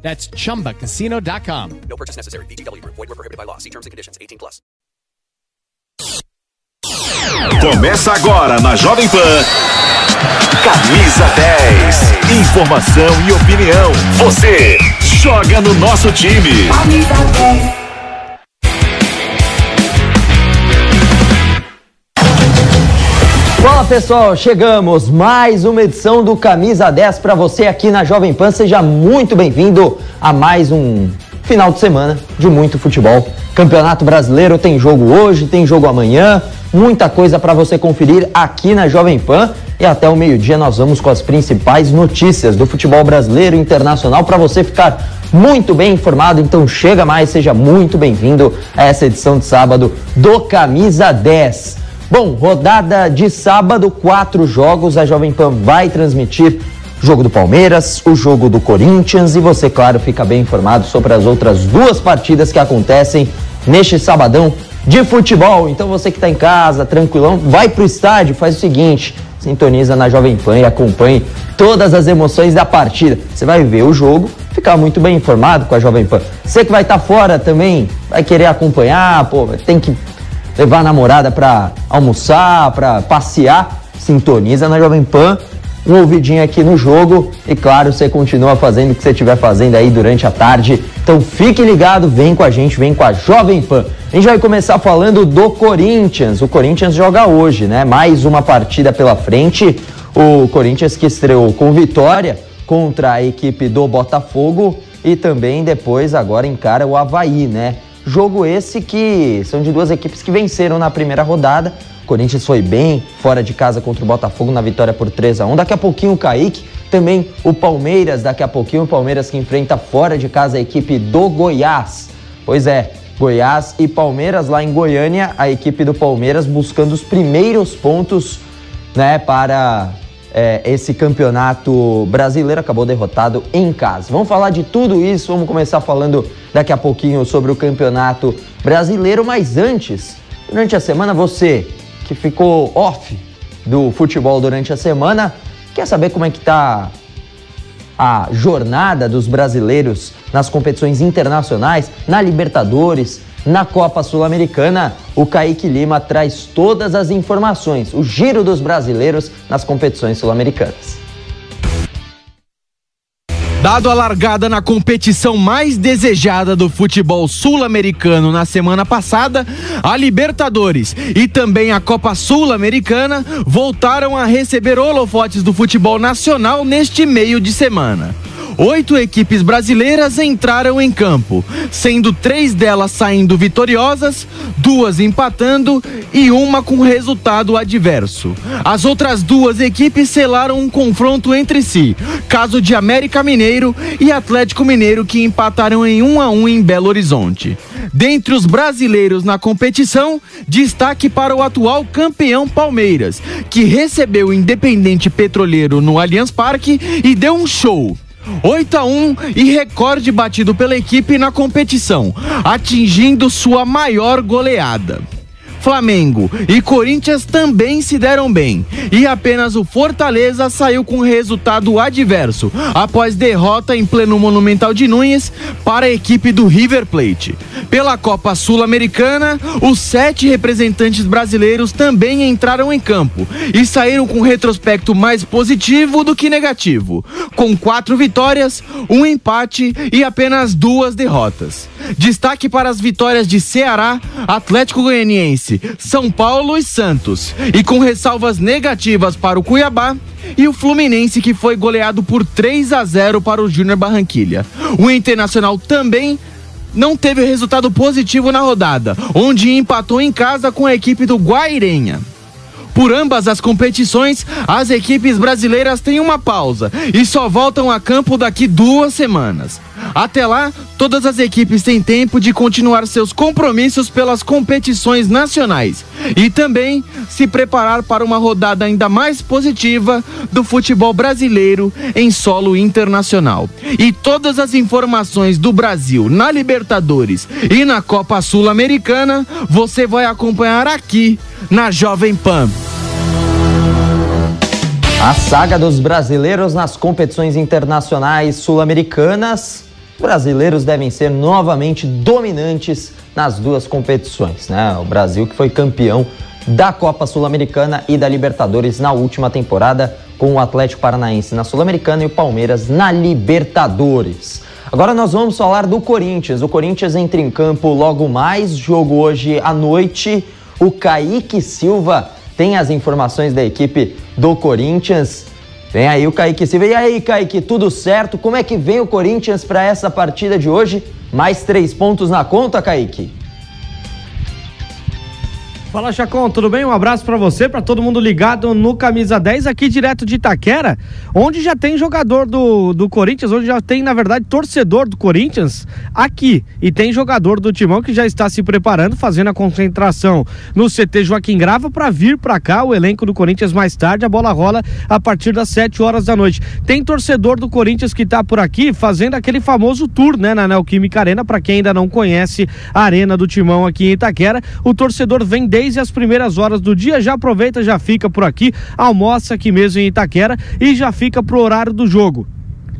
That's chumbacasino.com. No purchase necessary. BGW. Void were prohibited by law. See terms and conditions. 18 plus. Começa agora na Jovem Pan. Camisa 10. Informação e opinião. Você joga no nosso time. Fala pessoal, chegamos mais uma edição do Camisa 10 para você aqui na Jovem Pan. Seja muito bem-vindo a mais um final de semana de muito futebol. Campeonato Brasileiro tem jogo hoje, tem jogo amanhã, muita coisa para você conferir aqui na Jovem Pan. E até o meio-dia nós vamos com as principais notícias do futebol brasileiro e internacional para você ficar muito bem informado. Então chega mais, seja muito bem-vindo a essa edição de sábado do Camisa 10. Bom, rodada de sábado, quatro jogos. A Jovem Pan vai transmitir o jogo do Palmeiras, o jogo do Corinthians e você, claro, fica bem informado sobre as outras duas partidas que acontecem neste sabadão de futebol. Então você que está em casa, tranquilão, vai pro estádio, faz o seguinte, sintoniza na Jovem Pan e acompanhe todas as emoções da partida. Você vai ver o jogo, ficar muito bem informado com a Jovem Pan. Você que vai estar tá fora também, vai querer acompanhar, pô, tem que levar a namorada para almoçar, para passear, sintoniza na Jovem Pan, um ouvidinho aqui no jogo e claro, você continua fazendo o que você estiver fazendo aí durante a tarde. Então fique ligado, vem com a gente, vem com a Jovem Pan. A gente vai começar falando do Corinthians. O Corinthians joga hoje, né? Mais uma partida pela frente. O Corinthians que estreou com vitória contra a equipe do Botafogo e também depois agora encara o Havaí, né? Jogo esse que são de duas equipes que venceram na primeira rodada. O Corinthians foi bem fora de casa contra o Botafogo na vitória por 3 a 1 Daqui a pouquinho o Kaique, também o Palmeiras, daqui a pouquinho o Palmeiras que enfrenta fora de casa a equipe do Goiás. Pois é, Goiás e Palmeiras lá em Goiânia, a equipe do Palmeiras buscando os primeiros pontos né, para é, esse campeonato brasileiro acabou derrotado em casa. Vamos falar de tudo isso, vamos começar falando daqui a pouquinho sobre o campeonato brasileiro, mas antes, durante a semana, você que ficou off do futebol durante a semana, quer saber como é que tá a jornada dos brasileiros nas competições internacionais, na Libertadores, na Copa Sul-Americana, o Kaique Lima traz todas as informações, o giro dos brasileiros nas competições sul-americanas. Dado a largada na competição mais desejada do futebol sul-americano na semana passada, a Libertadores e também a Copa Sul-Americana voltaram a receber holofotes do futebol nacional neste meio de semana. Oito equipes brasileiras entraram em campo, sendo três delas saindo vitoriosas, duas empatando e uma com resultado adverso. As outras duas equipes selaram um confronto entre si, caso de América Mineiro e Atlético Mineiro que empataram em 1 a 1 em Belo Horizonte. Dentre os brasileiros na competição, destaque para o atual campeão Palmeiras, que recebeu o Independente Petroleiro no Allianz Parque e deu um show. 8 a 1 e recorde batido pela equipe na competição, atingindo sua maior goleada. Flamengo e Corinthians também se deram bem e apenas o Fortaleza saiu com resultado adverso após derrota em pleno Monumental de Nunes para a equipe do River Plate. Pela Copa Sul-Americana, os sete representantes brasileiros também entraram em campo e saíram com retrospecto mais positivo do que negativo, com quatro vitórias, um empate e apenas duas derrotas. Destaque para as vitórias de Ceará, Atlético Goianiense, São Paulo e Santos, e com ressalvas negativas para o Cuiabá e o Fluminense que foi goleado por 3 a 0 para o Júnior Barranquilha. O Internacional também não teve resultado positivo na rodada, onde empatou em casa com a equipe do Guairenha. Por ambas as competições, as equipes brasileiras têm uma pausa e só voltam a campo daqui duas semanas. Até lá, todas as equipes têm tempo de continuar seus compromissos pelas competições nacionais e também se preparar para uma rodada ainda mais positiva do futebol brasileiro em solo internacional. E todas as informações do Brasil na Libertadores e na Copa Sul-Americana você vai acompanhar aqui na Jovem Pan. A saga dos brasileiros nas competições internacionais sul-americanas. Brasileiros devem ser novamente dominantes nas duas competições, né? O Brasil que foi campeão da Copa Sul-Americana e da Libertadores na última temporada, com o Atlético Paranaense na Sul-Americana e o Palmeiras na Libertadores. Agora nós vamos falar do Corinthians. O Corinthians entra em campo logo mais, jogo hoje à noite. O Kaique Silva tem as informações da equipe do Corinthians. Vem aí o Kaique Silva. E aí, Kaique, tudo certo? Como é que vem o Corinthians para essa partida de hoje? Mais três pontos na conta, Kaique? Fala Chacon, tudo bem? Um abraço para você, para todo mundo ligado no Camisa 10 aqui direto de Itaquera, onde já tem jogador do, do Corinthians, onde já tem, na verdade, torcedor do Corinthians aqui. E tem jogador do Timão que já está se preparando, fazendo a concentração no CT Joaquim Grava para vir para cá o elenco do Corinthians mais tarde. A bola rola a partir das 7 horas da noite. Tem torcedor do Corinthians que está por aqui fazendo aquele famoso tour, né, na Neoquímica Arena, para quem ainda não conhece a Arena do Timão aqui em Itaquera. O torcedor vem desde as primeiras horas do dia, já aproveita, já fica por aqui, almoça aqui mesmo em Itaquera e já fica pro horário do jogo.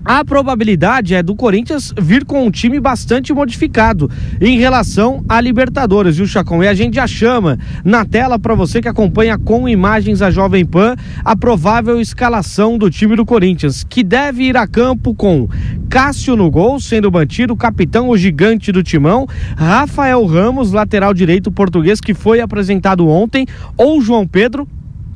A probabilidade é do Corinthians vir com um time bastante modificado em relação à Libertadores, viu, Chacon? E a gente já chama na tela para você que acompanha com imagens a Jovem Pan a provável escalação do time do Corinthians, que deve ir a campo com Cássio no gol, sendo mantido, capitão o gigante do timão, Rafael Ramos, lateral direito português, que foi apresentado ontem, ou João Pedro,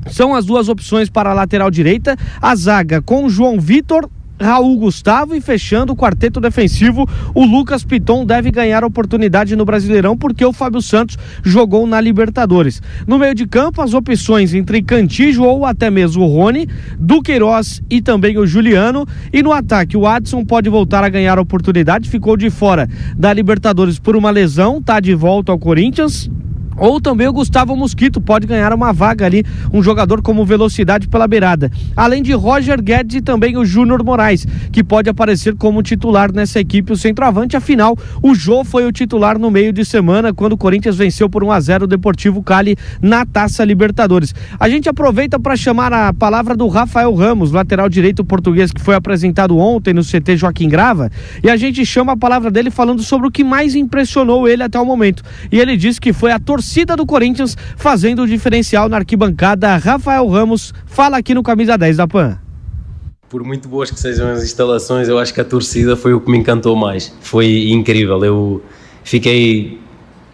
são as duas opções para a lateral direita. A zaga com João Vitor Raul Gustavo e fechando o quarteto defensivo, o Lucas Piton deve ganhar oportunidade no Brasileirão porque o Fábio Santos jogou na Libertadores. No meio de campo, as opções entre Cantijo ou até mesmo o Rony, Duqueiroz e também o Juliano. E no ataque, o Adson pode voltar a ganhar oportunidade, ficou de fora da Libertadores por uma lesão, tá de volta ao Corinthians. Ou também o Gustavo Mosquito pode ganhar uma vaga ali, um jogador como velocidade pela beirada. Além de Roger Guedes e também o Júnior Moraes, que pode aparecer como titular nessa equipe, o centroavante. Afinal, o Jô foi o titular no meio de semana, quando o Corinthians venceu por 1 a 0 o Deportivo Cali na Taça Libertadores. A gente aproveita para chamar a palavra do Rafael Ramos, lateral direito português, que foi apresentado ontem no CT Joaquim Grava, e a gente chama a palavra dele falando sobre o que mais impressionou ele até o momento. E ele disse que foi a torcida torcida do Corinthians fazendo o diferencial na arquibancada. Rafael Ramos fala aqui no Camisa 10 da PAN. Por muito boas que sejam as instalações, eu acho que a torcida foi o que me encantou mais. Foi incrível. Eu fiquei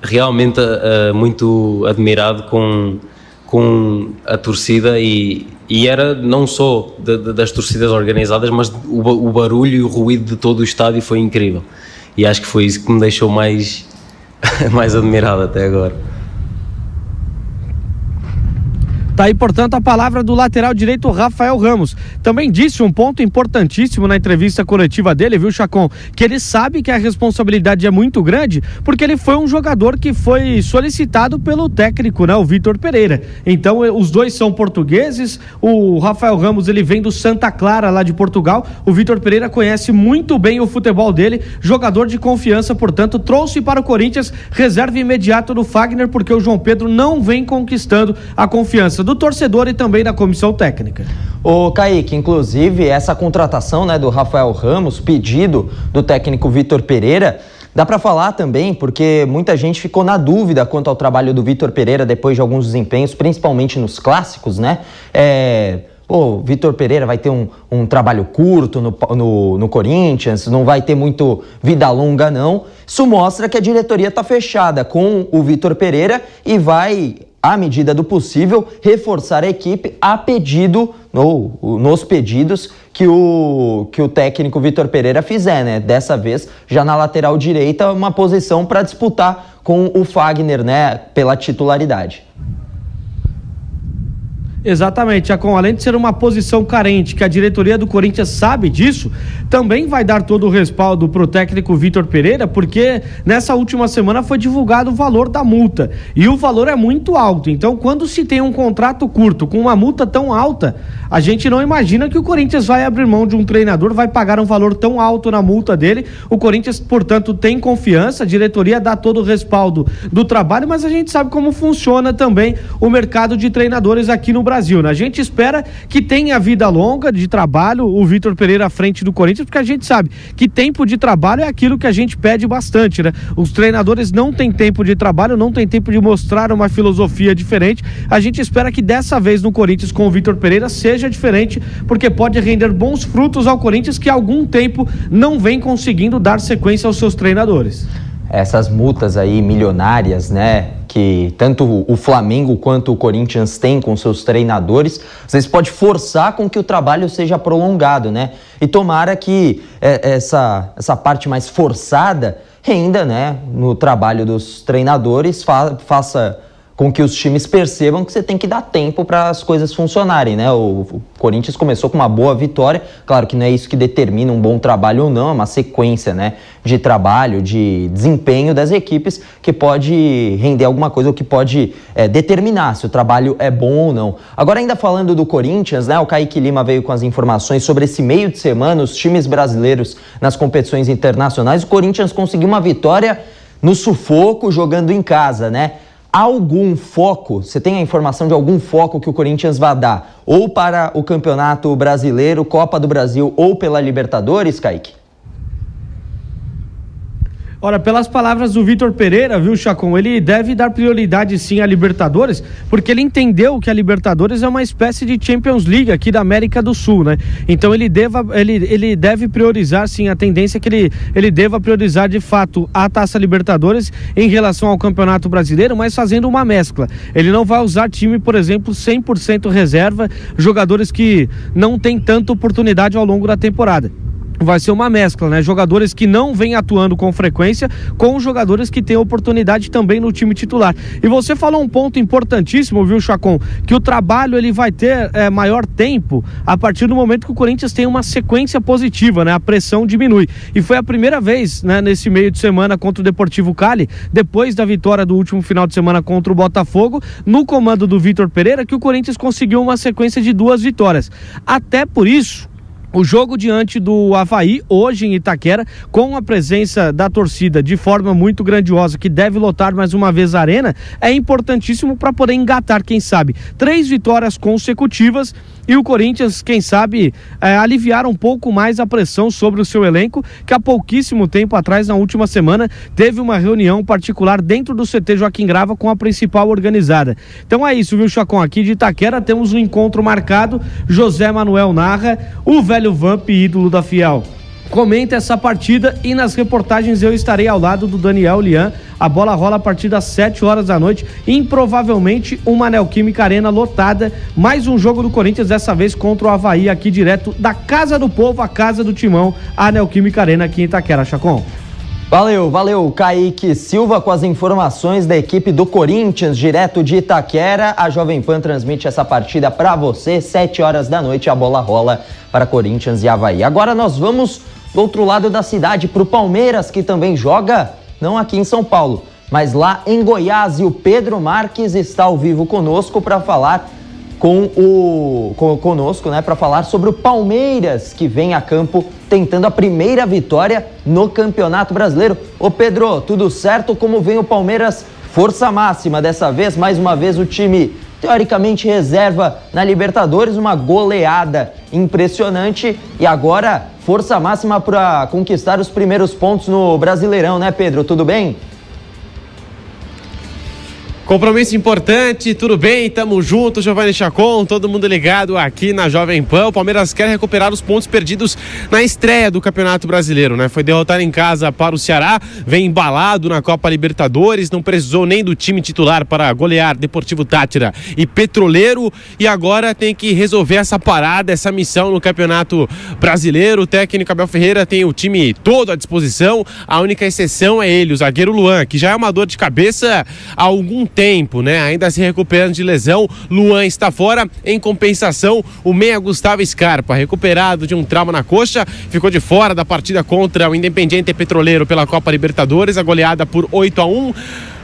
realmente uh, muito admirado com, com a torcida e, e era não só de, de, das torcidas organizadas, mas o, o, barulho e o ruído de todo o estádio foi incrível. E acho que foi isso que me deixou mais, mais admirado até agora. Tá aí, portanto, a palavra do lateral direito Rafael Ramos. Também disse um ponto importantíssimo na entrevista coletiva dele, viu, Chacon? Que ele sabe que a responsabilidade é muito grande, porque ele foi um jogador que foi solicitado pelo técnico, né, o Vitor Pereira. Então, eh, os dois são portugueses. O Rafael Ramos, ele vem do Santa Clara, lá de Portugal. O Vitor Pereira conhece muito bem o futebol dele, jogador de confiança, portanto, trouxe para o Corinthians reserva imediato do Fagner, porque o João Pedro não vem conquistando a confiança do torcedor e também da comissão técnica. O Kaique, inclusive, essa contratação né, do Rafael Ramos, pedido do técnico Vitor Pereira, Dá para falar também, porque muita gente ficou na dúvida quanto ao trabalho do Vitor Pereira depois de alguns desempenhos, principalmente nos clássicos, né? É, Pô, Vitor Pereira vai ter um, um trabalho curto no, no, no, Corinthians, não vai ter muito vida longa, não. Isso mostra que a diretoria está fechada com o Vitor Pereira e vai à medida do possível, reforçar a equipe a pedido, ou nos pedidos que o, que o técnico Vitor Pereira fizer, né? Dessa vez, já na lateral direita, uma posição para disputar com o Fagner, né? Pela titularidade. Exatamente, Chacon. Além de ser uma posição carente, que a diretoria do Corinthians sabe disso, também vai dar todo o respaldo para o técnico Vitor Pereira, porque nessa última semana foi divulgado o valor da multa. E o valor é muito alto. Então, quando se tem um contrato curto com uma multa tão alta, a gente não imagina que o Corinthians vai abrir mão de um treinador, vai pagar um valor tão alto na multa dele. O Corinthians, portanto, tem confiança, a diretoria dá todo o respaldo do trabalho, mas a gente sabe como funciona também o mercado de treinadores aqui no Brasil. Né? A gente espera que tenha vida longa de trabalho o Vitor Pereira à frente do Corinthians, porque a gente sabe que tempo de trabalho é aquilo que a gente pede bastante, né? Os treinadores não têm tempo de trabalho, não têm tempo de mostrar uma filosofia diferente. A gente espera que dessa vez no Corinthians com o Vitor Pereira seja diferente, porque pode render bons frutos ao Corinthians que há algum tempo não vem conseguindo dar sequência aos seus treinadores essas multas aí milionárias, né, que tanto o Flamengo quanto o Corinthians têm com seus treinadores, às vezes pode forçar com que o trabalho seja prolongado, né? E tomara que é, essa, essa parte mais forçada renda, né, no trabalho dos treinadores, fa faça com que os times percebam que você tem que dar tempo para as coisas funcionarem, né? O, o, Corinthians começou com uma boa vitória, claro que não é isso que determina um bom trabalho ou não, é uma sequência, né, de trabalho, de desempenho das equipes que pode render alguma coisa ou que pode é, determinar se o trabalho é bom ou não. Agora ainda falando do Corinthians, né? O Kaique Lima veio com as informações sobre esse meio de semana, os times brasileiros nas competições internacionais. O Corinthians conseguiu uma vitória no sufoco jogando em casa, né? Algum foco? Você tem a informação de algum foco que o Corinthians vai dar? Ou para o Campeonato Brasileiro, Copa do Brasil ou pela Libertadores, Kaique? Ora, pelas palavras do Vitor Pereira, viu, Chacon? Ele deve dar prioridade sim à Libertadores, porque ele entendeu que a Libertadores é uma espécie de Champions League aqui da América do Sul, né? Então ele, deva, ele, ele deve priorizar sim a tendência é que ele, ele deva priorizar de fato a Taça Libertadores em relação ao Campeonato Brasileiro, mas fazendo uma mescla. Ele não vai usar time, por exemplo, 100% reserva, jogadores que não têm tanta oportunidade ao longo da temporada vai ser uma mescla, né? Jogadores que não vêm atuando com frequência com jogadores que têm oportunidade também no time titular. E você falou um ponto importantíssimo, viu, Chacon? Que o trabalho ele vai ter é, maior tempo a partir do momento que o Corinthians tem uma sequência positiva, né? A pressão diminui. E foi a primeira vez, né, nesse meio de semana contra o Deportivo Cali, depois da vitória do último final de semana contra o Botafogo, no comando do Vitor Pereira, que o Corinthians conseguiu uma sequência de duas vitórias. Até por isso, o jogo diante do Havaí, hoje em Itaquera, com a presença da torcida de forma muito grandiosa, que deve lotar mais uma vez a arena, é importantíssimo para poder engatar, quem sabe, três vitórias consecutivas e o Corinthians, quem sabe, é, aliviar um pouco mais a pressão sobre o seu elenco, que há pouquíssimo tempo atrás, na última semana, teve uma reunião particular dentro do CT Joaquim Grava com a principal organizada. Então é isso, viu, Chacon? Aqui de Itaquera temos um encontro marcado. José Manuel narra, o velho Vamp, ídolo da Fiel comenta essa partida e nas reportagens eu estarei ao lado do Daniel Lian. A bola rola a partir das 7 horas da noite. Improvavelmente uma Neoquímica Arena lotada. Mais um jogo do Corinthians, dessa vez contra o Havaí, aqui direto da Casa do Povo, a Casa do Timão, a Neoquímica Arena aqui em Itaquera. Chacon. Valeu, valeu, Kaique Silva com as informações da equipe do Corinthians, direto de Itaquera. A Jovem Pan transmite essa partida para você, 7 horas da noite, a bola rola para Corinthians e Havaí. Agora nós vamos do outro lado da cidade, para o Palmeiras, que também joga, não aqui em São Paulo, mas lá em Goiás. E o Pedro Marques está ao vivo conosco para falar com o conosco, né, para falar sobre o Palmeiras que vem a campo tentando a primeira vitória no Campeonato Brasileiro. Ô Pedro, tudo certo? Como vem o Palmeiras? Força máxima dessa vez, mais uma vez o time teoricamente reserva na Libertadores, uma goleada impressionante e agora força máxima para conquistar os primeiros pontos no Brasileirão, né, Pedro? Tudo bem? Compromisso importante, tudo bem? Tamo junto, Giovanni Chacon, todo mundo ligado aqui na Jovem Pan. O Palmeiras quer recuperar os pontos perdidos na estreia do Campeonato Brasileiro, né? Foi derrotar em casa para o Ceará, vem embalado na Copa Libertadores, não precisou nem do time titular para golear Deportivo Tátira e Petroleiro e agora tem que resolver essa parada, essa missão no Campeonato Brasileiro. O técnico Abel Ferreira tem o time todo à disposição, a única exceção é ele, o zagueiro Luan, que já é uma dor de cabeça há algum tempo tempo, né? Ainda se recuperando de lesão, Luan está fora. Em compensação, o meia Gustavo Scarpa, recuperado de um trauma na coxa, ficou de fora da partida contra o Independiente Petroleiro pela Copa Libertadores, a goleada por 8 a 1.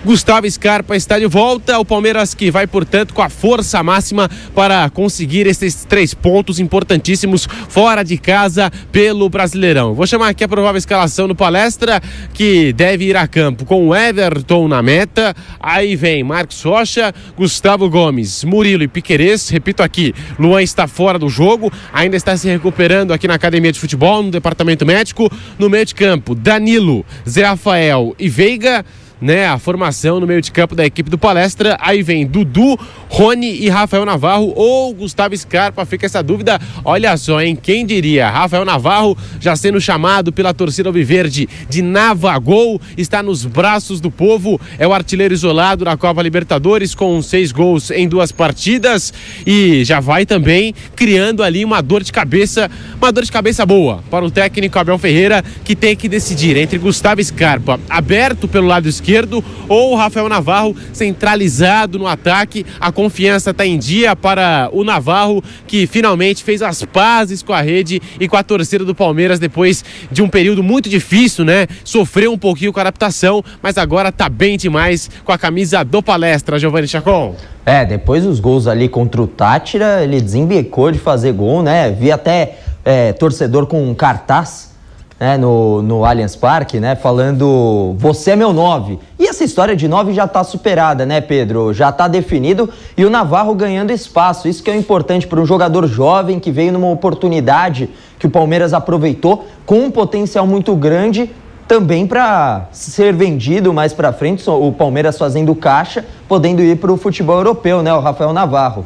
Gustavo Scarpa está de volta. O Palmeiras que vai, portanto, com a força máxima para conseguir esses três pontos importantíssimos fora de casa pelo Brasileirão. Vou chamar aqui a provável escalação do palestra que deve ir a campo com Everton na meta. Aí vem Marcos Rocha, Gustavo Gomes, Murilo e Piquerez. Repito aqui, Luan está fora do jogo, ainda está se recuperando aqui na academia de futebol, no departamento médico. No meio de campo, Danilo, Zé Rafael e Veiga né, a formação no meio de campo da equipe do Palestra. Aí vem Dudu, Rony e Rafael Navarro ou Gustavo Scarpa. Fica essa dúvida. Olha só, hein? Quem diria? Rafael Navarro já sendo chamado pela torcida Alviverde de Navagol, está nos braços do povo. É o artilheiro isolado na Copa Libertadores com seis gols em duas partidas e já vai também criando ali uma dor de cabeça, uma dor de cabeça boa para o técnico Abel Ferreira que tem que decidir entre Gustavo Scarpa aberto pelo lado esquerdo esquerdo ou o Rafael Navarro centralizado no ataque. A confiança está em dia para o Navarro, que finalmente fez as pazes com a rede e com a torcida do Palmeiras depois de um período muito difícil, né? Sofreu um pouquinho com a adaptação, mas agora tá bem demais com a camisa do palestra, Giovanni Chacon. É, depois dos gols ali contra o Tátira, ele desembecou de fazer gol, né? Vi até é, torcedor com um cartaz né, no, no Allianz Parque, né, falando você é meu nove. E essa história de nove já está superada, né, Pedro? Já está definido e o Navarro ganhando espaço. Isso que é importante para um jogador jovem que veio numa oportunidade que o Palmeiras aproveitou com um potencial muito grande também para ser vendido mais para frente, o Palmeiras fazendo caixa, podendo ir para o futebol europeu, né, o Rafael Navarro.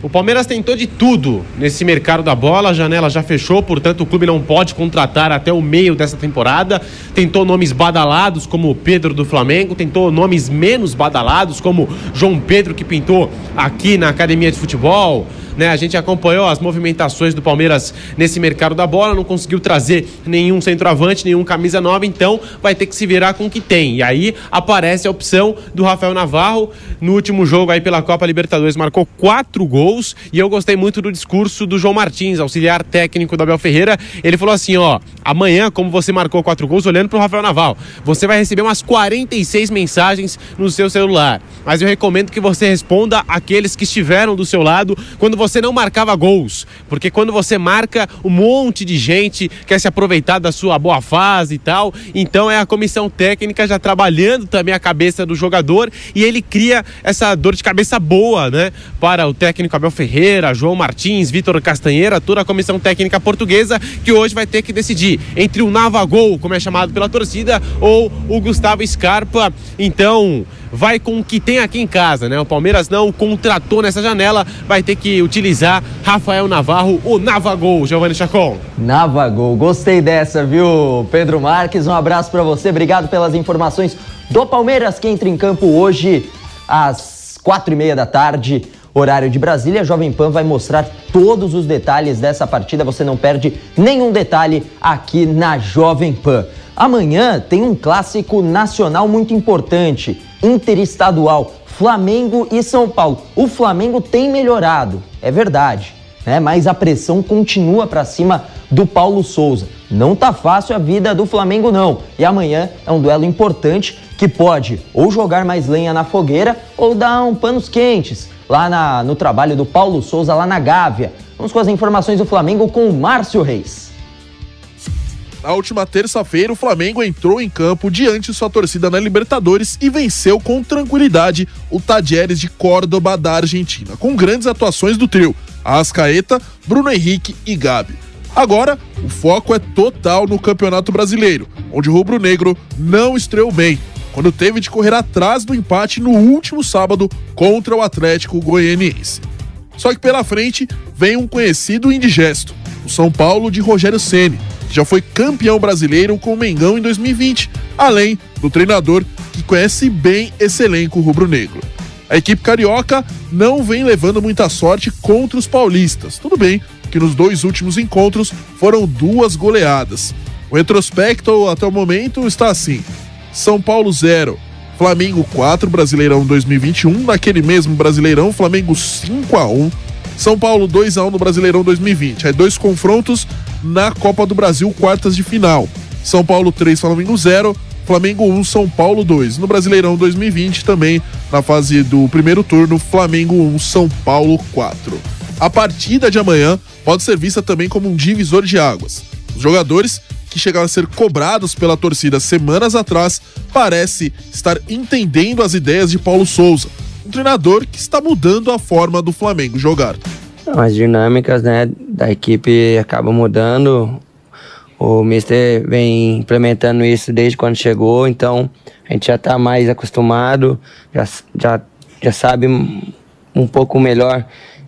O Palmeiras tentou de tudo nesse mercado da bola, a janela já fechou, portanto o clube não pode contratar até o meio dessa temporada. Tentou nomes badalados como Pedro do Flamengo, tentou nomes menos badalados como João Pedro que pintou aqui na academia de futebol né? A gente acompanhou as movimentações do Palmeiras nesse mercado da bola, não conseguiu trazer nenhum centroavante, nenhum camisa nova, então vai ter que se virar com o que tem. E aí aparece a opção do Rafael Navarro no último jogo aí pela Copa Libertadores, marcou quatro gols e eu gostei muito do discurso do João Martins, auxiliar técnico do Abel Ferreira. Ele falou assim: ó, amanhã, como você marcou quatro gols, olhando pro Rafael Navarro, você vai receber umas 46 mensagens no seu celular. Mas eu recomendo que você responda aqueles que estiveram do seu lado quando você você não marcava gols. Porque quando você marca, um monte de gente quer se aproveitar da sua boa fase e tal. Então é a comissão técnica já trabalhando também a cabeça do jogador e ele cria essa dor de cabeça boa, né? Para o técnico Abel Ferreira, João Martins, Vitor Castanheira, toda a comissão técnica portuguesa que hoje vai ter que decidir entre o Navagol, como é chamado pela torcida, ou o Gustavo Scarpa. Então, vai com o que tem aqui em casa, né? O Palmeiras não contratou nessa janela, vai ter que utilizar Rafael Navarro, o Navagol, Giovanni Chacon. Navagol, gostei dessa, viu, Pedro Marques? Um abraço para você, obrigado pelas informações do Palmeiras que entra em campo hoje às quatro e meia da tarde. Horário de Brasília, a Jovem Pan vai mostrar todos os detalhes dessa partida. Você não perde nenhum detalhe aqui na Jovem Pan. Amanhã tem um clássico nacional muito importante interestadual, Flamengo e São Paulo. O Flamengo tem melhorado, é verdade, né? Mas a pressão continua para cima do Paulo Souza. Não tá fácil a vida do Flamengo não. E amanhã é um duelo importante que pode ou jogar mais lenha na fogueira ou dar um panos quentes lá na, no trabalho do Paulo Souza lá na Gávea. Vamos com as informações do Flamengo com o Márcio Reis. Na última terça-feira, o Flamengo entrou em campo diante sua torcida na Libertadores e venceu com tranquilidade o Tadieres de Córdoba da Argentina, com grandes atuações do trio, Ascaeta, Bruno Henrique e Gabi. Agora, o foco é total no Campeonato Brasileiro, onde o Rubro Negro não estreou bem, quando teve de correr atrás do empate no último sábado contra o Atlético Goianiense. Só que pela frente vem um conhecido indigesto, o São Paulo de Rogério Ceni, já foi campeão brasileiro com o Mengão em 2020, além do treinador que conhece bem esse elenco rubro-negro. A equipe carioca não vem levando muita sorte contra os paulistas. Tudo bem que nos dois últimos encontros foram duas goleadas. O retrospecto até o momento está assim: São Paulo 0, Flamengo 4, Brasileirão 2021. Naquele mesmo Brasileirão, Flamengo 5 a 1 São Paulo 2 a 1 no Brasileirão 2020. Aí dois confrontos na Copa do Brasil, quartas de final. São Paulo 3, Flamengo 0. Flamengo 1, São Paulo 2. No Brasileirão 2020 também, na fase do primeiro turno, Flamengo 1, São Paulo 4. A partida de amanhã pode ser vista também como um divisor de águas. Os jogadores que chegaram a ser cobrados pela torcida semanas atrás parece estar entendendo as ideias de Paulo Souza, um treinador que está mudando a forma do Flamengo jogar. As dinâmicas né, da equipe acabam mudando. O Mister vem implementando isso desde quando chegou, então a gente já está mais acostumado, já, já, já sabe um pouco melhor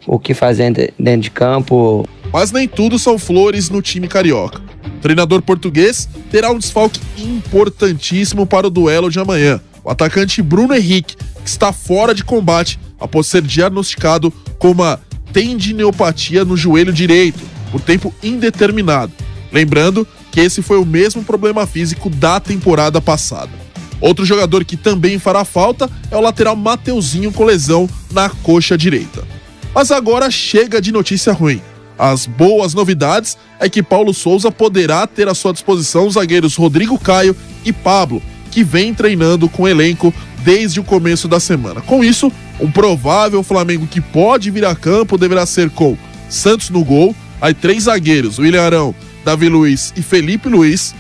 o que fazer dentro de campo. Mas nem tudo são flores no time carioca. O treinador português terá um desfalque importantíssimo para o duelo de amanhã. O atacante Bruno Henrique, que está fora de combate após ser diagnosticado com uma tendinopatia no joelho direito por tempo indeterminado. Lembrando que esse foi o mesmo problema físico da temporada passada. Outro jogador que também fará falta é o lateral Mateuzinho com lesão na coxa direita. Mas agora chega de notícia ruim. As boas novidades é que Paulo Souza poderá ter à sua disposição os zagueiros Rodrigo Caio e Pablo, que vem treinando com o elenco desde o começo da semana. Com isso, um provável Flamengo que pode vir a campo deverá ser com Santos no gol, aí três zagueiros, William Arão, Davi Luiz e Felipe Luiz.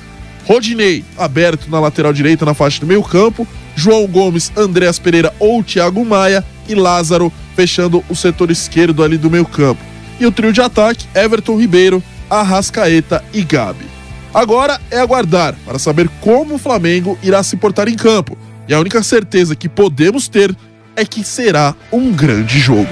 Rodinei aberto na lateral direita na faixa do meio campo. João Gomes, Andréas Pereira ou Thiago Maia. E Lázaro fechando o setor esquerdo ali do meio campo. E o trio de ataque, Everton Ribeiro, Arrascaeta e Gabi. Agora é aguardar para saber como o Flamengo irá se portar em campo. E a única certeza que podemos ter é que será um grande jogo.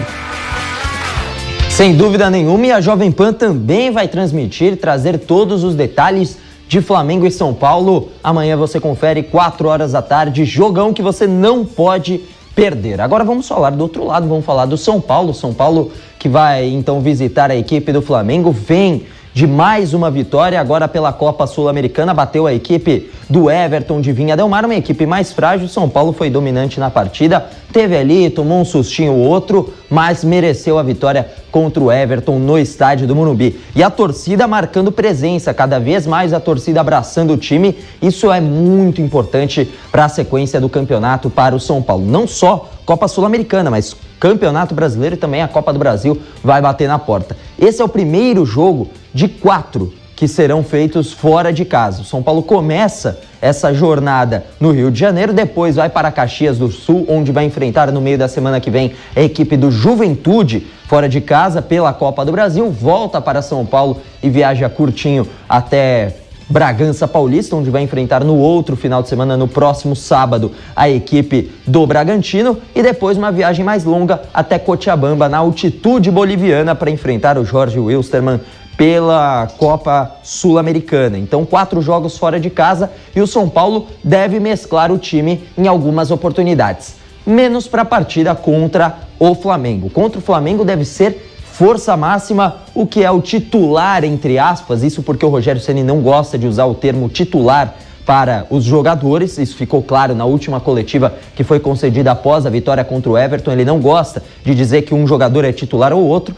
Sem dúvida nenhuma, e a Jovem Pan também vai transmitir, trazer todos os detalhes de Flamengo e São Paulo. Amanhã você confere 4 horas da tarde, jogão que você não pode perder. Agora vamos falar do outro lado, vamos falar do São Paulo. São Paulo que vai então visitar a equipe do Flamengo, vem de mais uma vitória, agora pela Copa Sul-Americana, bateu a equipe do Everton de Vinha Del Mar, uma equipe mais frágil. São Paulo foi dominante na partida, teve ali, tomou um sustinho ou outro, mas mereceu a vitória contra o Everton no estádio do Morumbi. E a torcida marcando presença, cada vez mais a torcida abraçando o time. Isso é muito importante para a sequência do campeonato para o São Paulo. Não só Copa Sul-Americana, mas Campeonato Brasileiro e também a Copa do Brasil vai bater na porta. Esse é o primeiro jogo de quatro que serão feitos fora de casa. O São Paulo começa essa jornada no Rio de Janeiro, depois vai para Caxias do Sul, onde vai enfrentar no meio da semana que vem a equipe do Juventude fora de casa pela Copa do Brasil, volta para São Paulo e viaja curtinho até Bragança Paulista, onde vai enfrentar no outro final de semana, no próximo sábado, a equipe do Bragantino. E depois uma viagem mais longa até Cochabamba, na altitude boliviana, para enfrentar o Jorge Wilstermann pela Copa Sul-Americana. Então, quatro jogos fora de casa e o São Paulo deve mesclar o time em algumas oportunidades. Menos para a partida contra o Flamengo. Contra o Flamengo deve ser força máxima, o que é o titular, entre aspas, isso porque o Rogério Ceni não gosta de usar o termo titular para os jogadores, isso ficou claro na última coletiva que foi concedida após a vitória contra o Everton. Ele não gosta de dizer que um jogador é titular ou outro,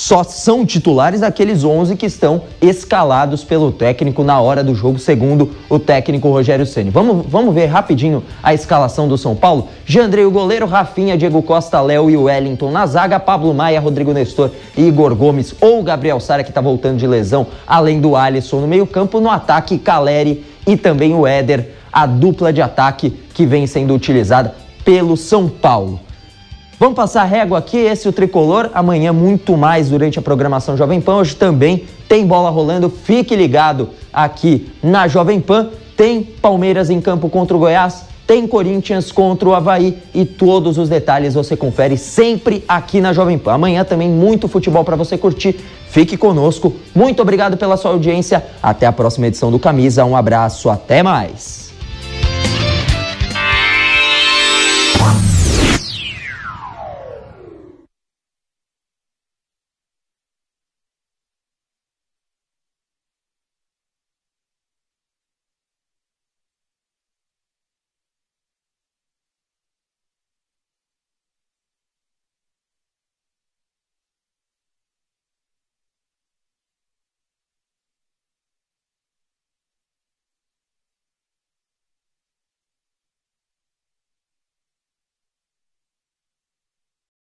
só são titulares aqueles 11 que estão escalados pelo técnico na hora do jogo, segundo o técnico Rogério Ceni. Vamos, vamos ver rapidinho a escalação do São Paulo? Jandrei, o goleiro, Rafinha, Diego Costa, Léo e Wellington na zaga, Pablo Maia, Rodrigo Nestor e Igor Gomes ou Gabriel Sara, que está voltando de lesão, além do Alisson no meio-campo, no ataque, Caleri e também o Éder, a dupla de ataque que vem sendo utilizada pelo São Paulo. Vamos passar régua aqui, esse é o tricolor. Amanhã, muito mais durante a programação Jovem Pan. Hoje também tem bola rolando. Fique ligado aqui na Jovem Pan. Tem Palmeiras em campo contra o Goiás. Tem Corinthians contra o Havaí e todos os detalhes você confere sempre aqui na Jovem Pan. Amanhã também muito futebol para você curtir. Fique conosco. Muito obrigado pela sua audiência. Até a próxima edição do Camisa. Um abraço, até mais.